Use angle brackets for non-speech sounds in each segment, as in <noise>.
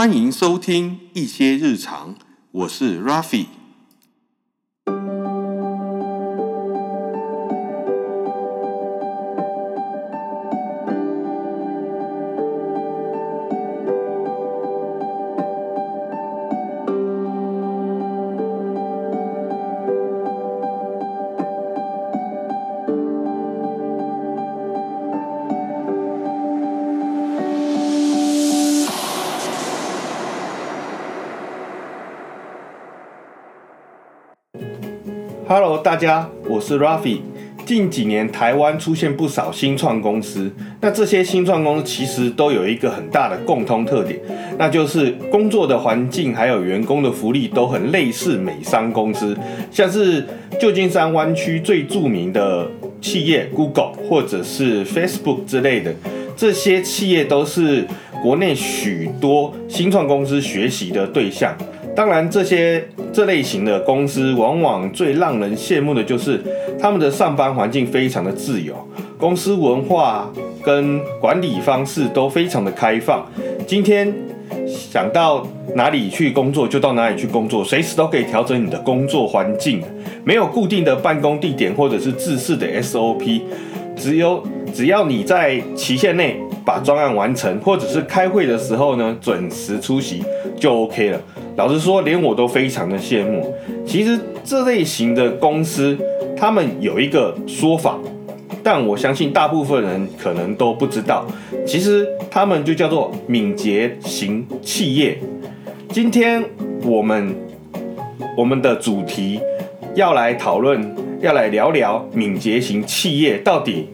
欢迎收听一些日常，我是 raffi。大家，我是 Rafi。近几年，台湾出现不少新创公司。那这些新创公司其实都有一个很大的共通特点，那就是工作的环境还有员工的福利都很类似美商公司，像是旧金山湾区最著名的企业 Google 或者是 Facebook 之类的，这些企业都是国内许多新创公司学习的对象。当然，这些这类型的公司往往最让人羡慕的就是他们的上班环境非常的自由，公司文化跟管理方式都非常的开放。今天想到哪里去工作就到哪里去工作，随时都可以调整你的工作环境，没有固定的办公地点或者是自式的 SOP，只有只要你在期限内把专案完成，或者是开会的时候呢准时出席就 OK 了。老实说，连我都非常的羡慕。其实这类型的公司，他们有一个说法，但我相信大部分人可能都不知道。其实他们就叫做敏捷型企业。今天我们我们的主题要来讨论，要来聊聊敏捷型企业到底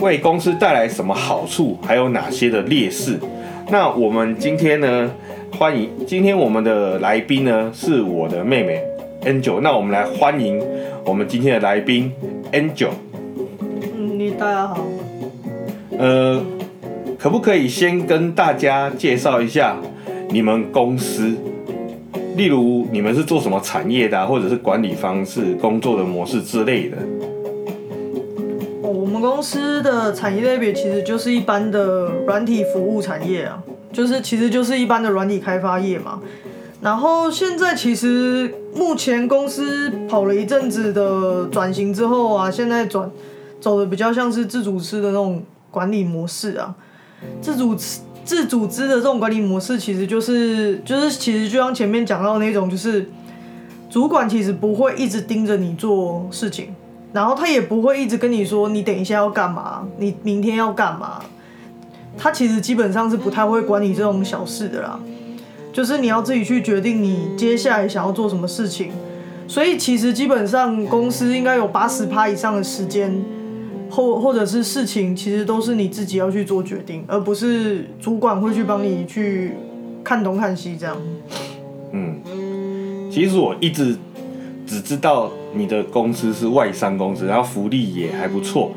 为公司带来什么好处，还有哪些的劣势。那我们今天呢？欢迎，今天我们的来宾呢是我的妹妹 Angel。那我们来欢迎我们今天的来宾 Angel。嗯，你大家好。呃，可不可以先跟大家介绍一下你们公司？例如你们是做什么产业的，或者是管理方式、工作的模式之类的？哦，我们公司的产业类别其实就是一般的软体服务产业啊。就是其实就是一般的软体开发业嘛，然后现在其实目前公司跑了一阵子的转型之后啊，现在转走的比较像是自主式的那种管理模式啊。自主自组织的这种管理模式，其实就是就是其实就像前面讲到那种，就是主管其实不会一直盯着你做事情，然后他也不会一直跟你说你等一下要干嘛，你明天要干嘛。他其实基本上是不太会管你这种小事的啦，就是你要自己去决定你接下来想要做什么事情，所以其实基本上公司应该有八十趴以上的时间，或或者是事情，其实都是你自己要去做决定，而不是主管会去帮你去看东看西这样。嗯，其实我一直只知道你的公司是外商公司，然后福利也还不错。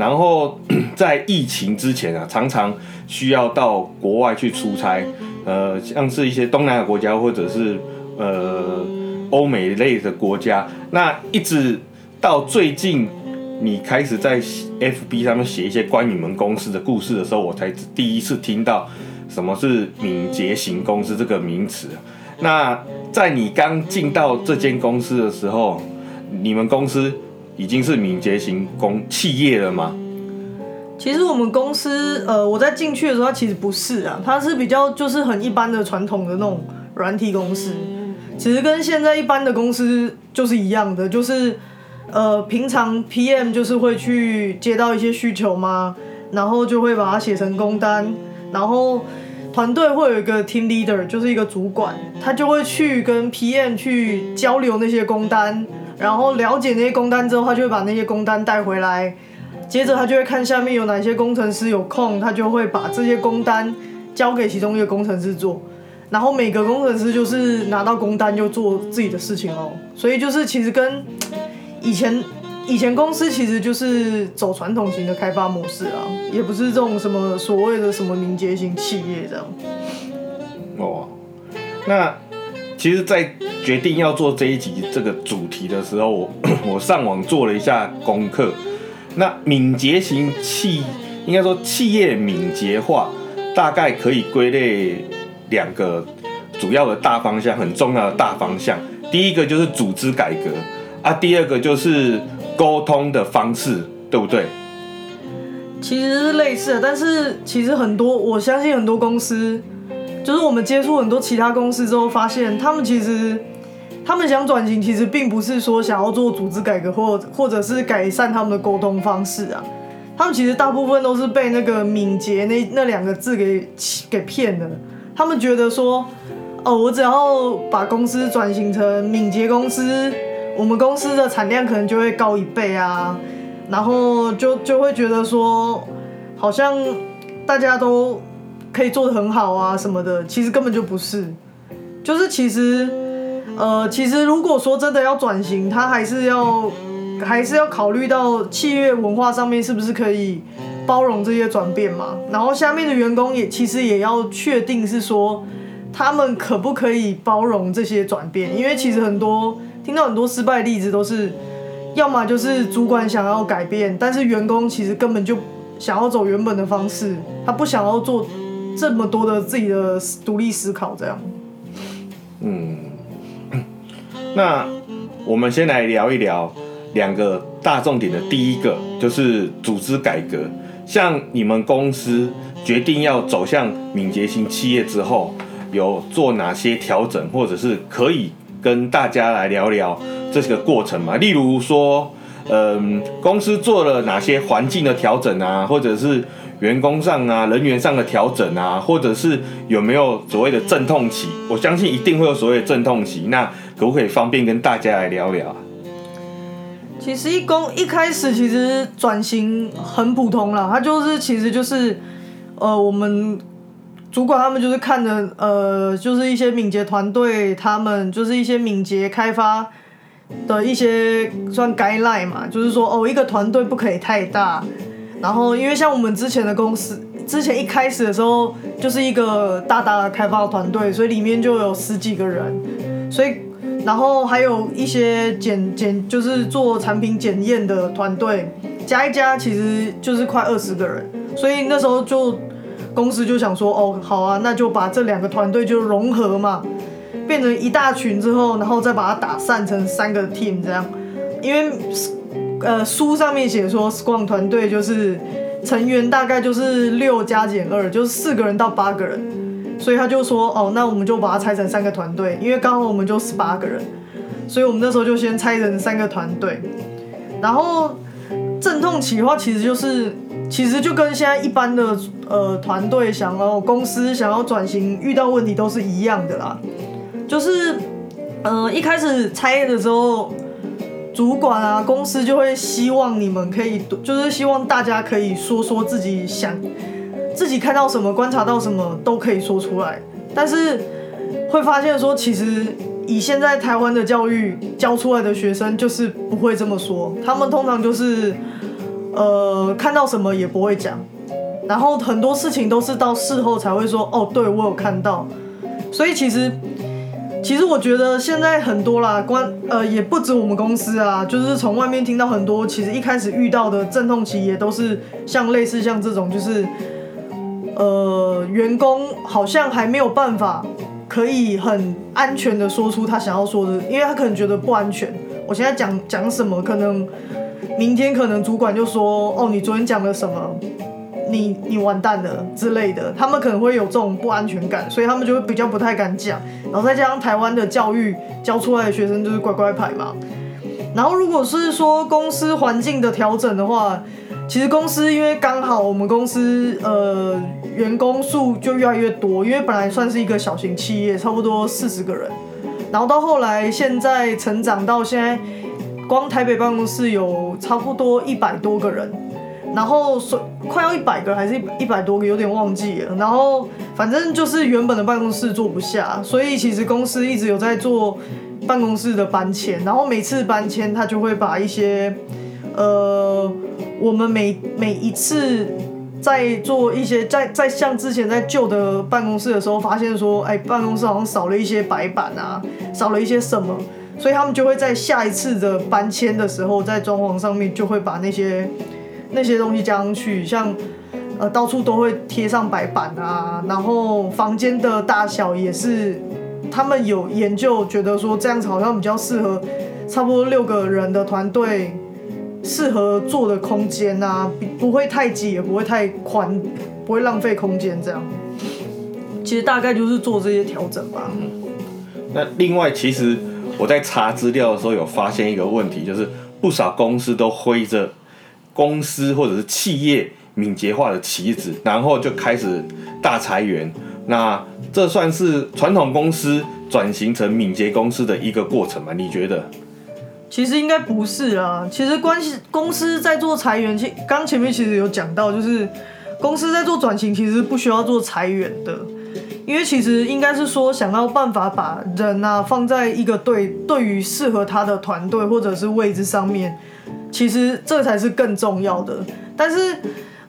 然后 <clears throat> 在疫情之前啊，常常需要到国外去出差，呃，像是一些东南亚国家或者是呃欧美类的国家。那一直到最近，你开始在 FB 上面写一些关于你们公司的故事的时候，我才第一次听到什么是敏捷型公司这个名词。那在你刚进到这间公司的时候，你们公司。已经是敏捷型公企业了吗？其实我们公司，呃，我在进去的时候，它其实不是啊，它是比较就是很一般的传统的那种软体公司，其实跟现在一般的公司就是一样的，就是呃，平常 PM 就是会去接到一些需求嘛，然后就会把它写成工单，然后团队会有一个 team leader，就是一个主管，他就会去跟 PM 去交流那些工单。然后了解那些工单之后，他就会把那些工单带回来，接着他就会看下面有哪些工程师有空，他就会把这些工单交给其中一个工程师做，然后每个工程师就是拿到工单就做自己的事情哦。所以就是其实跟以前以前公司其实就是走传统型的开发模式啊，也不是这种什么所谓的什么凝结型企业这样。哦，那。其实，在决定要做这一集这个主题的时候，我 <coughs> 我上网做了一下功课。那敏捷型企，应该说企业敏捷化，大概可以归类两个主要的大方向，很重要的大方向。第一个就是组织改革啊，第二个就是沟通的方式，对不对？其实是类似的，但是其实很多，我相信很多公司，就是我们接触很多其他公司之后，发现他们其实他们想转型，其实并不是说想要做组织改革，或或者是改善他们的沟通方式啊。他们其实大部分都是被那个敏捷那那两个字给给骗了。他们觉得说，哦，我只要把公司转型成敏捷公司，我们公司的产量可能就会高一倍啊。然后就就会觉得说，好像大家都可以做得很好啊什么的，其实根本就不是。就是其实，呃，其实如果说真的要转型，他还是要还是要考虑到企业文化上面是不是可以包容这些转变嘛。然后下面的员工也其实也要确定是说，他们可不可以包容这些转变，因为其实很多听到很多失败例子都是。要么就是主管想要改变，但是员工其实根本就想要走原本的方式，他不想要做这么多的自己的独立思考，这样。嗯，那我们先来聊一聊两个大重点的第一个就是组织改革。像你们公司决定要走向敏捷型企业之后，有做哪些调整，或者是可以跟大家来聊聊？这个过程嘛，例如说，嗯，公司做了哪些环境的调整啊，或者是员工上啊、人员上的调整啊，或者是有没有所谓的阵痛期？我相信一定会有所谓的阵痛期。那可不可以方便跟大家来聊聊？其实一公一开始其实转型很普通了，他就是其实就是呃，我们主管他们就是看着呃，就是一些敏捷团队，他们就是一些敏捷开发。的一些算该赖嘛，就是说哦，一个团队不可以太大，然后因为像我们之前的公司，之前一开始的时候就是一个大大的开发团队，所以里面就有十几个人，所以然后还有一些检检就是做产品检验的团队，加一加其实就是快二十个人，所以那时候就公司就想说哦，好啊，那就把这两个团队就融合嘛。变成一大群之后，然后再把它打散成三个 team 这样，因为呃书上面写说 Scrum 团队就是成员大概就是六加减二，就是四个人到八个人，所以他就说哦，那我们就把它拆成三个团队，因为刚好我们就十八个人，所以我们那时候就先拆成三个团队。然后阵痛期的话，其实就是其实就跟现在一般的呃团队想要公司想要转型遇到问题都是一样的啦。就是，呃，一开始拆的时候，主管啊，公司就会希望你们可以，就是希望大家可以说说自己想，自己看到什么、观察到什么都可以说出来。但是会发现说，其实以现在台湾的教育教出来的学生，就是不会这么说。他们通常就是，呃，看到什么也不会讲，然后很多事情都是到事后才会说，哦，对我有看到。所以其实。其实我觉得现在很多啦，关呃也不止我们公司啊，就是从外面听到很多，其实一开始遇到的阵痛期也都是像类似像这种，就是呃员工好像还没有办法可以很安全的说出他想要说的，因为他可能觉得不安全。我现在讲讲什么，可能明天可能主管就说哦，你昨天讲了什么？你你完蛋了之类的，他们可能会有这种不安全感，所以他们就会比较不太敢讲。然后再加上台湾的教育教出来的学生就是乖乖牌嘛。然后如果是说公司环境的调整的话，其实公司因为刚好我们公司呃员工数就越来越多，因为本来算是一个小型企业，差不多四十个人，然后到后来现在成长到现在，光台北办公室有差不多一百多个人。然后说快要一百个还是一一百多个，有点忘记了。然后反正就是原本的办公室坐不下，所以其实公司一直有在做办公室的搬迁。然后每次搬迁，他就会把一些呃，我们每每一次在做一些在在像之前在旧的办公室的时候，发现说，哎，办公室好像少了一些白板啊，少了一些什么，所以他们就会在下一次的搬迁的时候，在装潢上面就会把那些。那些东西加上去，像呃到处都会贴上白板啊，然后房间的大小也是，他们有研究觉得说这样子好像比较适合，差不多六个人的团队适合做的空间啊，比不会太挤也不会太宽，不会浪费空间这样。其实大概就是做这些调整吧。那另外，其实我在查资料的时候有发现一个问题，就是不少公司都挥着公司或者是企业敏捷化的旗子，然后就开始大裁员。那这算是传统公司转型成敏捷公司的一个过程吗？你觉得？其实应该不是啊。其实关系公司在做裁员，其刚前面其实有讲到，就是公司在做转型，其实不需要做裁员的。因为其实应该是说，想要办法把人啊放在一个对对于适合他的团队或者是位置上面，其实这才是更重要的。但是，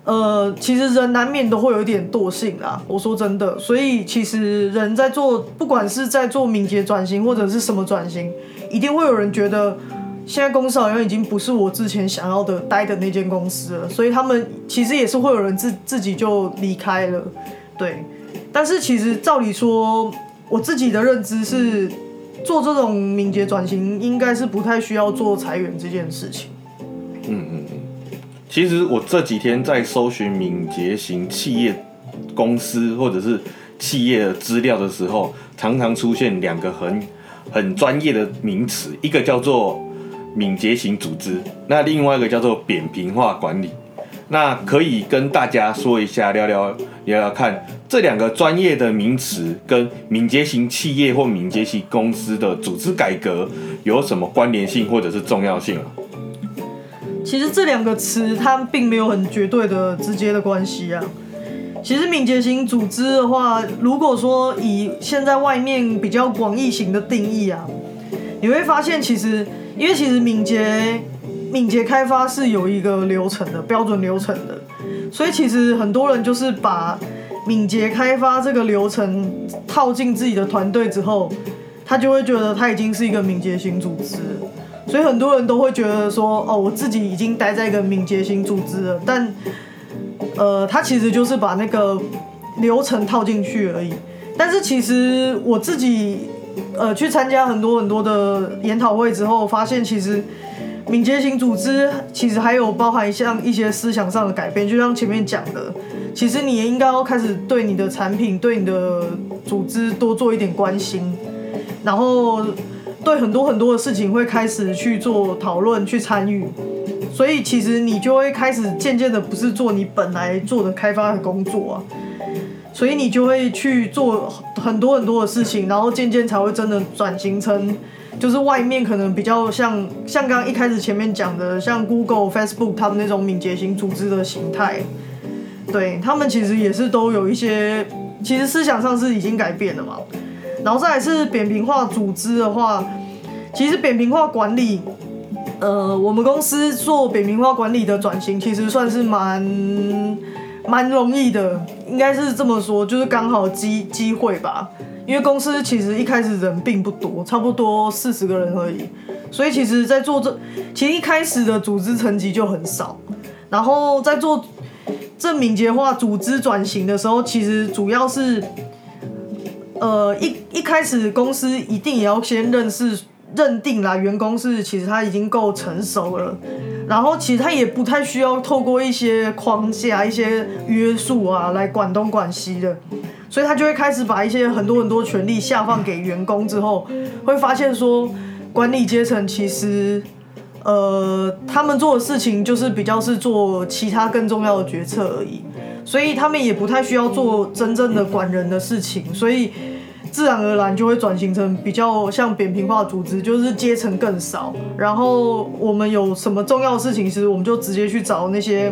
呃，其实人难免都会有一点惰性啦。我说真的，所以其实人在做，不管是在做敏捷转型或者是什么转型，一定会有人觉得，现在公司好像已经不是我之前想要的待的那间公司了。所以他们其实也是会有人自自己就离开了，对。但是其实照理说，我自己的认知是，做这种敏捷转型应该是不太需要做裁员这件事情。嗯嗯嗯。其实我这几天在搜寻敏捷型企业公司或者是企业的资料的时候，常常出现两个很很专业的名词，一个叫做敏捷型组织，那另外一个叫做扁平化管理。那可以跟大家说一下，聊聊聊聊看，这两个专业的名词跟敏捷型企业或敏捷型公司的组织改革有什么关联性或者是重要性啊？其实这两个词它并没有很绝对的直接的关系啊。其实敏捷型组织的话，如果说以现在外面比较广义型的定义啊，你会发现其实因为其实敏捷。敏捷开发是有一个流程的标准流程的，所以其实很多人就是把敏捷开发这个流程套进自己的团队之后，他就会觉得他已经是一个敏捷型组织，所以很多人都会觉得说，哦，我自己已经待在一个敏捷型组织了，但呃，他其实就是把那个流程套进去而已。但是其实我自己呃去参加很多很多的研讨会之后，发现其实。敏捷型组织其实还有包含像一些思想上的改变，就像前面讲的，其实你也应该要开始对你的产品、对你的组织多做一点关心，然后对很多很多的事情会开始去做讨论、去参与，所以其实你就会开始渐渐的不是做你本来做的开发的工作啊，所以你就会去做很多很多的事情，然后渐渐才会真的转型成。就是外面可能比较像像刚刚一开始前面讲的，像 Google、Facebook 他们那种敏捷型组织的形态，对他们其实也是都有一些，其实思想上是已经改变了嘛。然后再来是扁平化组织的话，其实扁平化管理，呃，我们公司做扁平化管理的转型，其实算是蛮蛮容易的，应该是这么说，就是刚好机机会吧。因为公司其实一开始人并不多，差不多四十个人而已，所以其实，在做这，其实一开始的组织层级就很少。然后在做这敏捷化组织转型的时候，其实主要是，呃，一一开始公司一定也要先认识、认定啦，员工是其实他已经够成熟了，然后其实他也不太需要透过一些框架、一些约束啊来管东管西的。所以他就会开始把一些很多很多权利下放给员工之后，会发现说，管理阶层其实，呃，他们做的事情就是比较是做其他更重要的决策而已，所以他们也不太需要做真正的管人的事情，所以自然而然就会转型成比较像扁平化组织，就是阶层更少，然后我们有什么重要的事情，其实我们就直接去找那些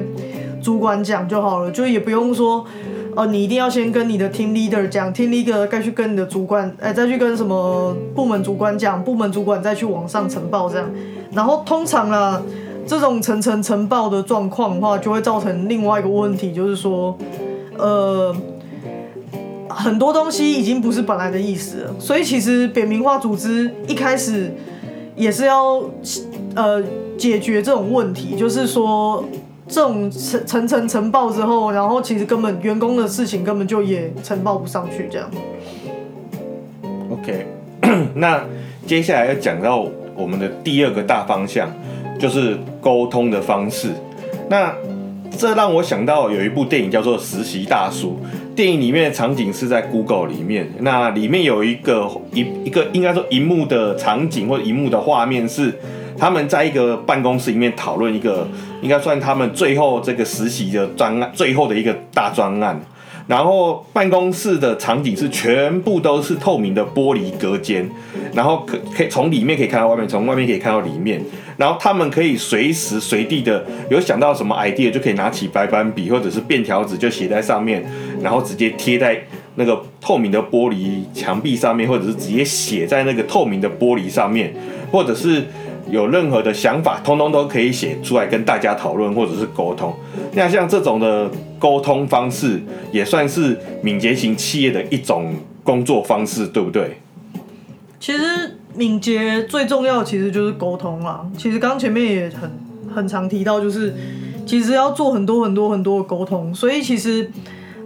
主管讲就好了，就也不用说。哦，你一定要先跟你的 team leader 讲，team leader 该去跟你的主管，哎，再去跟什么部门主管讲，部门主管再去往上呈报这样。然后通常啊，这种层层呈报的状况的话，就会造成另外一个问题，就是说，呃，很多东西已经不是本来的意思了。所以其实扁平化组织一开始也是要呃解决这种问题，就是说。这种层层层呈报之后，然后其实根本员工的事情根本就也呈报不上去，这样。OK，那接下来要讲到我们的第二个大方向，就是沟通的方式。那这让我想到有一部电影叫做《实习大叔》，电影里面的场景是在 Google 里面，那里面有一个一一个应该说荧幕的场景或者荧幕的画面是他们在一个办公室里面讨论一个应该算他们最后这个实习的专案，最后的一个大专案。然后办公室的场景是全部都是透明的玻璃隔间，然后可可以从里面可以看到外面，从外面可以看到里面。然后他们可以随时随地的有想到什么 idea 就可以拿起白板笔或者是便条纸就写在上面，然后直接贴在那个透明的玻璃墙壁上面，或者是直接写在那个透明的玻璃上面，或者是有任何的想法，通通都可以写出来跟大家讨论或者是沟通。那像这种的沟通方式，也算是敏捷型企业的一种工作方式，对不对？其实敏捷最重要其实就是沟通啦。其实刚前面也很很常提到，就是其实要做很多很多很多的沟通，所以其实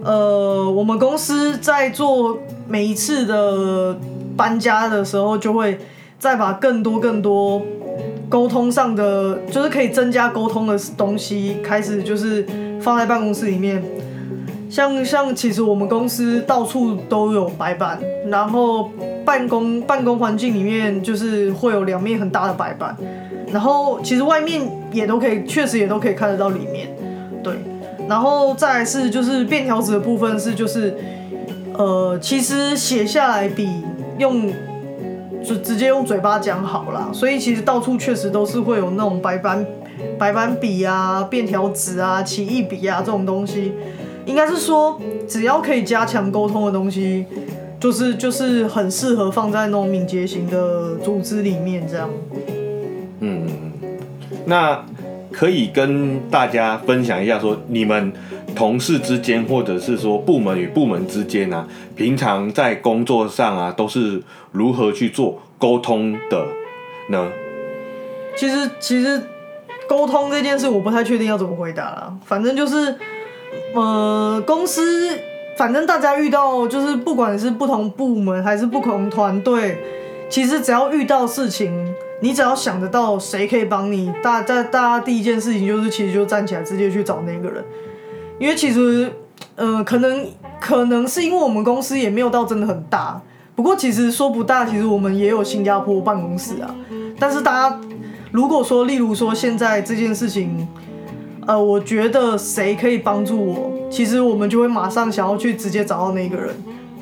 呃，我们公司在做每一次的搬家的时候，就会再把更多更多沟通上的，就是可以增加沟通的东西，开始就是放在办公室里面。像像其实我们公司到处都有白板，然后办公办公环境里面就是会有两面很大的白板，然后其实外面也都可以，确实也都可以看得到里面，对，然后再来是就是便条纸的部分是就是，呃，其实写下来比用就直接用嘴巴讲好啦，所以其实到处确实都是会有那种白板白板笔啊、便条纸啊、起义笔啊这种东西。应该是说，只要可以加强沟通的东西，就是就是很适合放在那种敏捷型的组织里面，这样。嗯，那可以跟大家分享一下，说你们同事之间，或者是说部门与部门之间啊，平常在工作上啊，都是如何去做沟通的呢？其实其实沟通这件事，我不太确定要怎么回答啦。反正就是，呃，公司反正大家遇到就是不管是不同部门还是不同团队，其实只要遇到事情，你只要想得到谁可以帮你，大大大家第一件事情就是其实就站起来直接去找那个人，因为其实呃可能可能是因为我们公司也没有到真的很大，不过其实说不大，其实我们也有新加坡办公室啊，但是大家。如果说，例如说现在这件事情，呃，我觉得谁可以帮助我，其实我们就会马上想要去直接找到那个人，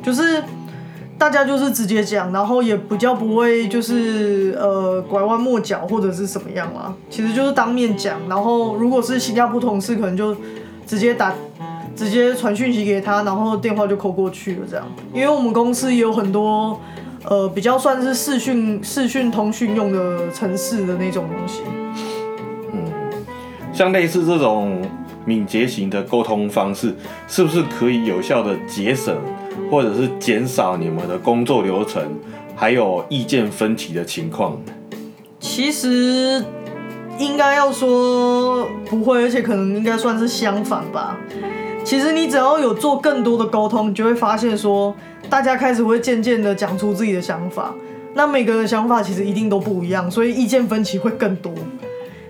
就是大家就是直接讲，然后也比较不会就是呃拐弯抹角或者是什么样啦，其实就是当面讲，然后如果是新加坡同事，可能就直接打。直接传讯息给他，然后电话就扣过去了，这样。因为我们公司也有很多。呃，比较算是视讯视讯通讯用的城市的那种东西。像类似这种敏捷型的沟通方式，是不是可以有效的节省或者是减少你们的工作流程，还有意见分歧的情况？其实应该要说不会，而且可能应该算是相反吧。其实你只要有做更多的沟通，你就会发现说。大家开始会渐渐的讲出自己的想法，那每个人的想法其实一定都不一样，所以意见分歧会更多。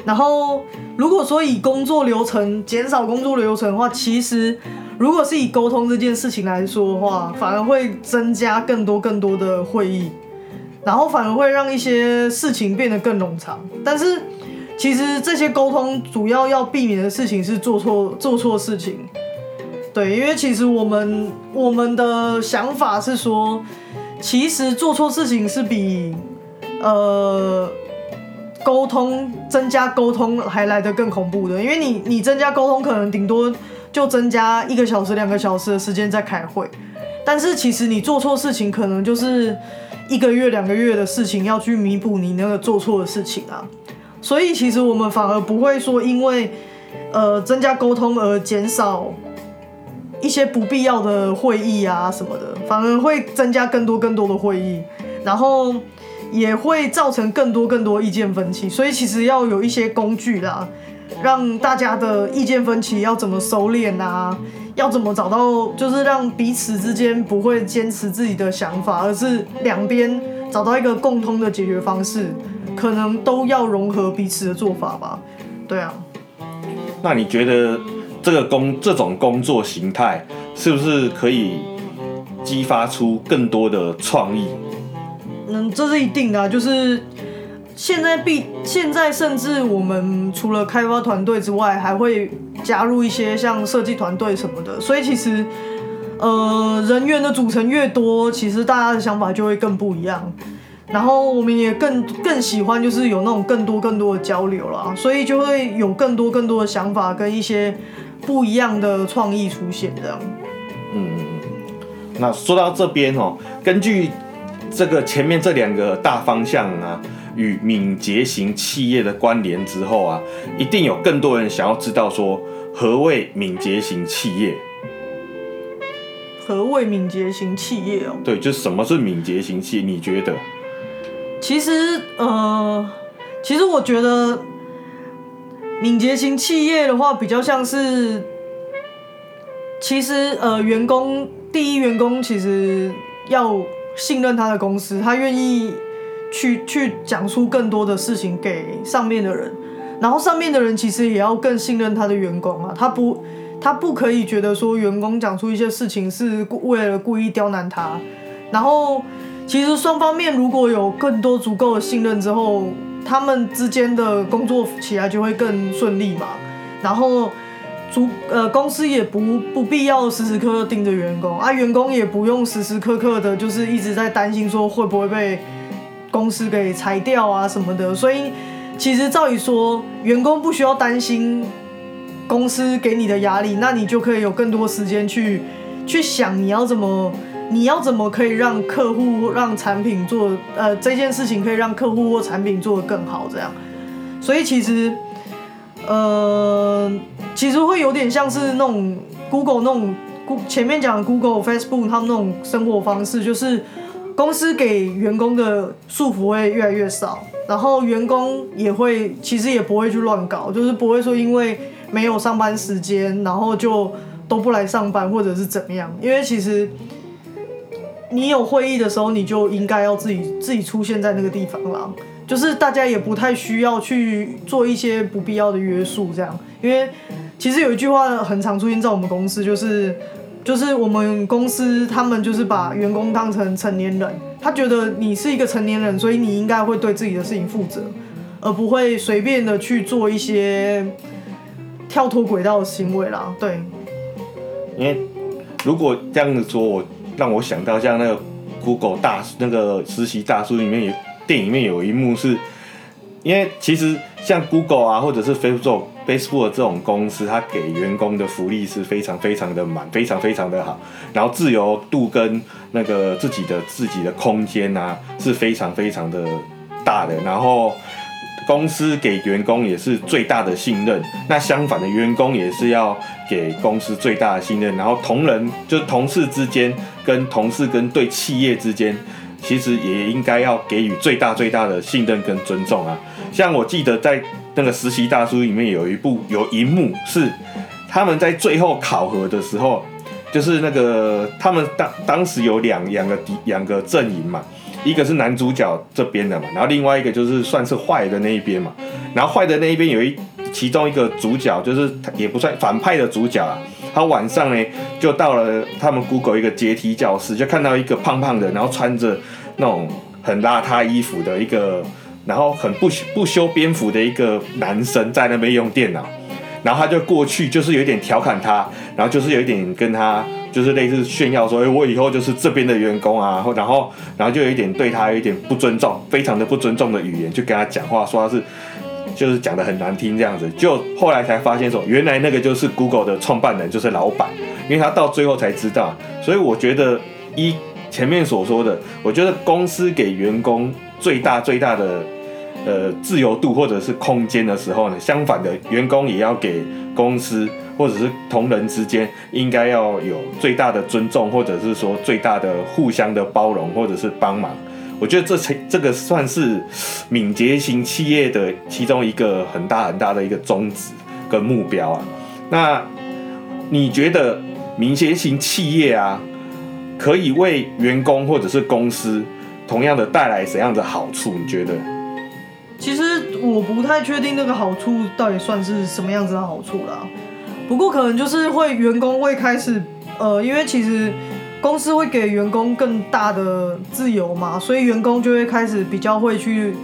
然后，如果说以工作流程减少工作流程的话，其实如果是以沟通这件事情来说的话，反而会增加更多更多的会议，然后反而会让一些事情变得更冗长。但是，其实这些沟通主要要避免的事情是做错做错事情。对，因为其实我们我们的想法是说，其实做错事情是比呃沟通增加沟通还来得更恐怖的，因为你你增加沟通，可能顶多就增加一个小时、两个小时的时间在开会，但是其实你做错事情，可能就是一个月、两个月的事情要去弥补你那个做错的事情啊，所以其实我们反而不会说因为呃增加沟通而减少。一些不必要的会议啊什么的，反而会增加更多更多的会议，然后也会造成更多更多意见分歧。所以其实要有一些工具啦，让大家的意见分歧要怎么收敛啊？要怎么找到就是让彼此之间不会坚持自己的想法，而是两边找到一个共通的解决方式，可能都要融合彼此的做法吧。对啊，那你觉得这个工这种工作形态是不是可以激发出更多的创意？嗯，这是一定的、就是现在必现在甚至我们除了开发团队之外，还会加入一些像设计团队什么的，所以其实呃人员的组成越多，其实大家的想法就会更不一样。然后我们也更更喜欢就是有那种更多更多的交流啦，所以就会有更多更多的想法跟一些不一样的创意出现这样。嗯那说到这边哦，根据这个前面这两个大方向啊，与敏捷型企业的关联之后啊，一定有更多人想要知道说何谓敏捷型企业？何谓敏捷型企业哦？对，就是什么是敏捷型企业？你觉得？其实，呃，其实我觉得敏捷型企业的话，比较像是，其实呃，员工第一员工其实要信任他的公司，他愿意去去讲出更多的事情给上面的人，然后上面的人其实也要更信任他的员工啊，他不他不可以觉得说员工讲出一些事情是为了故意刁难他，然后。其实双方面如果有更多足够的信任之后，他们之间的工作起来就会更顺利嘛。然后，主呃公司也不不必要时时刻刻盯着员工啊，员工也不用时时刻刻的就是一直在担心说会不会被公司给裁掉啊什么的。所以其实照理说，员工不需要担心公司给你的压力，那你就可以有更多时间去去想你要怎么。你要怎么可以让客户让产品做呃这件事情可以让客户或产品做得更好这样，所以其实呃其实会有点像是那种 Google 那种前面讲 Google、Facebook 他们那种生活方式，就是公司给员工的束缚会越来越少，然后员工也会其实也不会去乱搞，就是不会说因为没有上班时间，然后就都不来上班或者是怎么样，因为其实。你有会议的时候，你就应该要自己自己出现在那个地方啦。就是大家也不太需要去做一些不必要的约束，这样。因为其实有一句话很常出现在我们公司，就是就是我们公司他们就是把员工当成成年人，他觉得你是一个成年人，所以你应该会对自己的事情负责，而不会随便的去做一些跳脱轨道的行为啦。对。因为如果这样子说，我。让我想到像那个 Google 大那个实习大叔里面也电影里面有一幕是，因为其实像 Google 啊或者是 Facebook Facebook 这种公司，它给员工的福利是非常非常的满，非常非常的好，然后自由度跟那个自己的自己的空间啊是非常非常的大的，然后。公司给员工也是最大的信任，那相反的，员工也是要给公司最大的信任。然后同仁就同事之间，跟同事跟对企业之间，其实也应该要给予最大最大的信任跟尊重啊。像我记得在那个实习大叔里面有一部有一幕是他们在最后考核的时候，就是那个他们当当时有两两个敌两个阵营嘛。一个是男主角这边的嘛，然后另外一个就是算是坏的那一边嘛，然后坏的那一边有一其中一个主角，就是也不算反派的主角啊，他晚上呢就到了他们 Google 一个阶梯教室，就看到一个胖胖的，然后穿着那种很邋遢衣服的一个，然后很不不修边幅的一个男生在那边用电脑，然后他就过去，就是有一点调侃他，然后就是有一点跟他。就是类似炫耀说，哎，我以后就是这边的员工啊，然后，然后就有一点对他有一点不尊重，非常的不尊重的语言，就跟他讲话，说他是，就是讲的很难听这样子。就后来才发现说，原来那个就是 Google 的创办人，就是老板，因为他到最后才知道。所以我觉得，一前面所说的，我觉得公司给员工最大最大的呃自由度或者是空间的时候呢，相反的，员工也要给公司。或者是同仁之间应该要有最大的尊重，或者是说最大的互相的包容，或者是帮忙。我觉得这才这个算是敏捷型企业的其中一个很大很大的一个宗旨跟目标啊。那你觉得敏捷型企业啊，可以为员工或者是公司同样的带来怎样的好处？你觉得？其实我不太确定那个好处到底算是什么样子的好处啦。不过可能就是会员工会开始，呃，因为其实公司会给员工更大的自由嘛，所以员工就会开始比较会去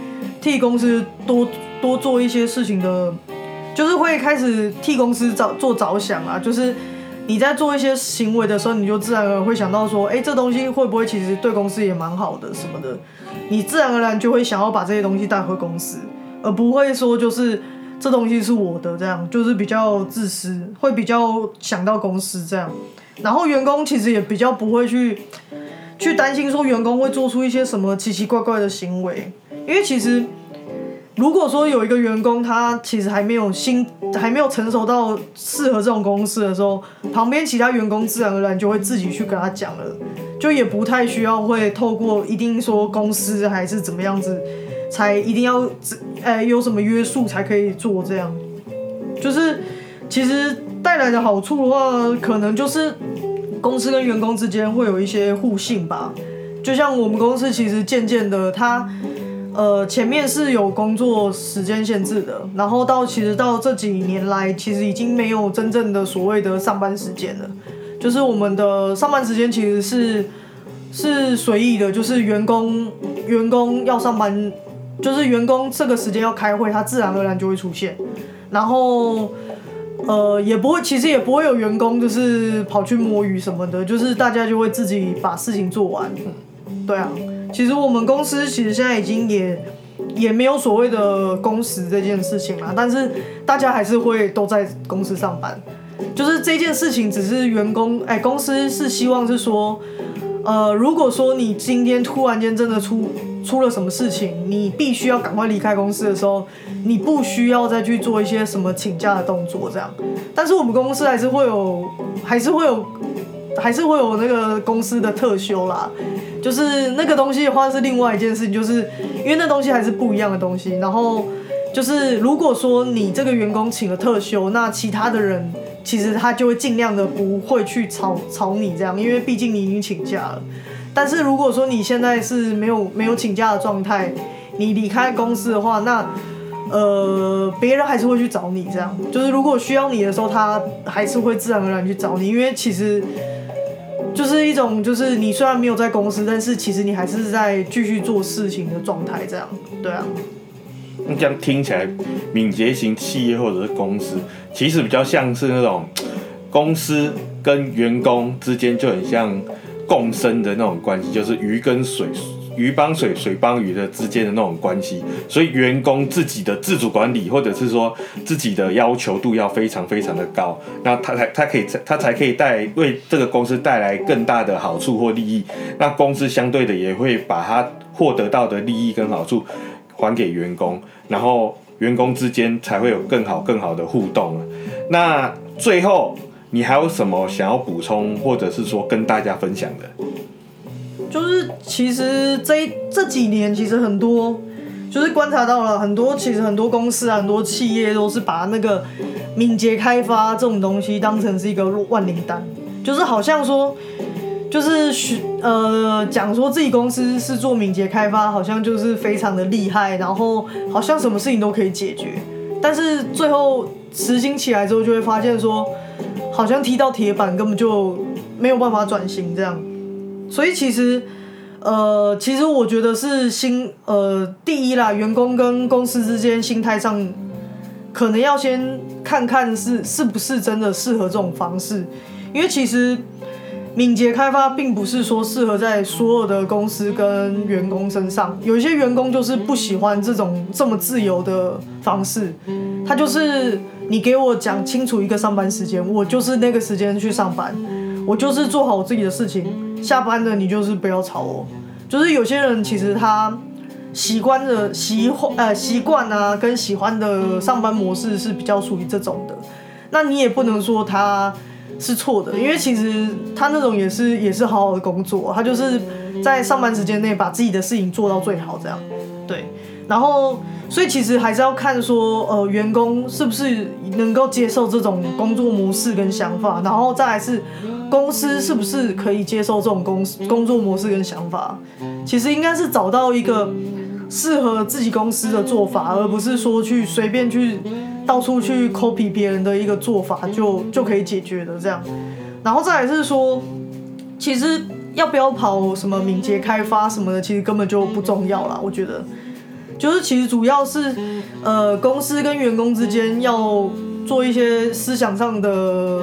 替公司多多做一些事情的，就是会开始替公司着做着想啊，就是你在做一些行为的时候，你就自然而然会想到说，哎，这东西会不会其实对公司也蛮好的什么的，你自然而然就会想要把这些东西带回公司，而不会说就是。这东西是我的，这样就是比较自私，会比较想到公司这样。然后员工其实也比较不会去去担心说员工会做出一些什么奇奇怪怪的行为，因为其实如果说有一个员工他其实还没有心还没有成熟到适合这种公司的时候，旁边其他员工自然而然就会自己去跟他讲了，就也不太需要会透过一定说公司还是怎么样子。才一定要，呃，有什么约束才可以做这样？就是其实带来的好处的话，可能就是公司跟员工之间会有一些互信吧。就像我们公司其实渐渐的，它呃前面是有工作时间限制的，然后到其实到这几年来，其实已经没有真正的所谓的上班时间了。就是我们的上班时间其实是是随意的，就是员工员工要上班。就是员工这个时间要开会，他自然而然就会出现，然后，呃，也不会，其实也不会有员工就是跑去摸鱼什么的，就是大家就会自己把事情做完。对啊，其实我们公司其实现在已经也也没有所谓的工时这件事情了，但是大家还是会都在公司上班。就是这件事情只是员工，哎，公司是希望是说，呃，如果说你今天突然间真的出。出了什么事情，你必须要赶快离开公司的时候，你不需要再去做一些什么请假的动作，这样。但是我们公司还是会有，还是会有，还是会有那个公司的特休啦。就是那个东西的话是另外一件事情，就是因为那东西还是不一样的东西。然后就是如果说你这个员工请了特休，那其他的人其实他就会尽量的不会去吵吵你这样，因为毕竟你已经请假了。但是如果说你现在是没有没有请假的状态，你离开公司的话，那呃别人还是会去找你，这样就是如果需要你的时候，他还是会自然而然去找你，因为其实就是一种就是你虽然没有在公司，但是其实你还是在继续做事情的状态，这样对啊。那这样听起来，敏捷型企业或者是公司，其实比较像是那种公司跟员工之间就很像。共生的那种关系，就是鱼跟水，鱼帮水，水帮鱼的之间的那种关系。所以员工自己的自主管理，或者是说自己的要求度要非常非常的高，那他才他可以他才可以带为这个公司带来更大的好处或利益。那公司相对的也会把他获得到的利益跟好处还给员工，然后员工之间才会有更好更好的互动。那最后。你还有什么想要补充，或者是说跟大家分享的？就是其实这这几年，其实很多就是观察到了很多，其实很多公司啊，很多企业都是把那个敏捷开发这种东西当成是一个万灵丹，就是好像说，就是许呃讲说自己公司是做敏捷开发，好像就是非常的厉害，然后好像什么事情都可以解决，但是最后实行起来之后，就会发现说。好像踢到铁板，根本就没有办法转型这样，所以其实，呃，其实我觉得是心，呃，第一啦，员工跟公司之间心态上，可能要先看看是是不是真的适合这种方式，因为其实敏捷开发并不是说适合在所有的公司跟员工身上，有一些员工就是不喜欢这种这么自由的方式，他就是。你给我讲清楚一个上班时间，我就是那个时间去上班，我就是做好我自己的事情。下班了，你就是不要吵我。就是有些人其实他习惯的习呃习惯啊，跟喜欢的上班模式是比较属于这种的。那你也不能说他是错的，因为其实他那种也是也是好好的工作，他就是在上班时间内把自己的事情做到最好，这样对。然后，所以其实还是要看说，呃，员工是不是能够接受这种工作模式跟想法，然后再来是公司是不是可以接受这种公工作模式跟想法。其实应该是找到一个适合自己公司的做法，而不是说去随便去到处去 copy 别人的一个做法就就可以解决的这样。然后再来是说，其实要不要跑什么敏捷开发什么的，其实根本就不重要啦，我觉得。就是其实主要是，呃，公司跟员工之间要做一些思想上的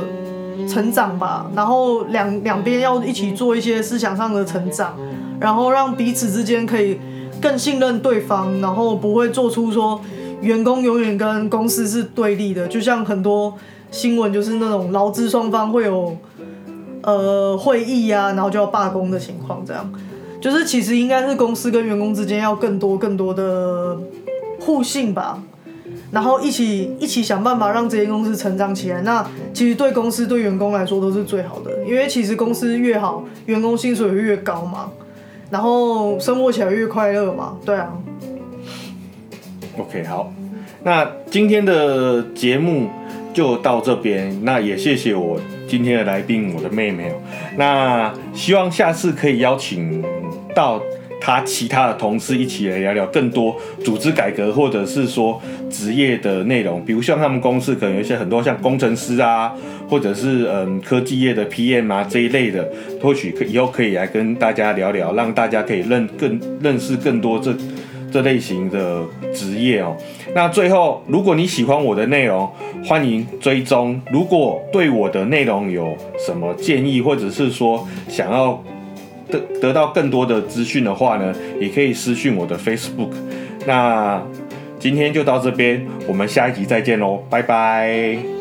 成长吧，然后两两边要一起做一些思想上的成长，然后让彼此之间可以更信任对方，然后不会做出说员工永远跟公司是对立的，就像很多新闻就是那种劳资双方会有呃会议呀，然后就要罢工的情况这样。就是其实应该是公司跟员工之间要更多更多的互信吧，然后一起一起想办法让这间公司成长起来。那其实对公司对员工来说都是最好的，因为其实公司越好，员工薪水越高嘛，然后生活起来越快乐嘛。对啊。OK，好，那今天的节目就到这边，那也谢谢我今天的来宾，我的妹妹。那希望下次可以邀请。到他其他的同事一起来聊聊更多组织改革，或者是说职业的内容，比如像他们公司可能有一些很多像工程师啊，或者是嗯科技业的 PM 啊这一类的，或许可以后可以来跟大家聊聊，让大家可以认更认识更多这这类型的职业哦。那最后，如果你喜欢我的内容，欢迎追踪。如果对我的内容有什么建议，或者是说想要。得得到更多的资讯的话呢，也可以私讯我的 Facebook。那今天就到这边，我们下一集再见喽，拜拜。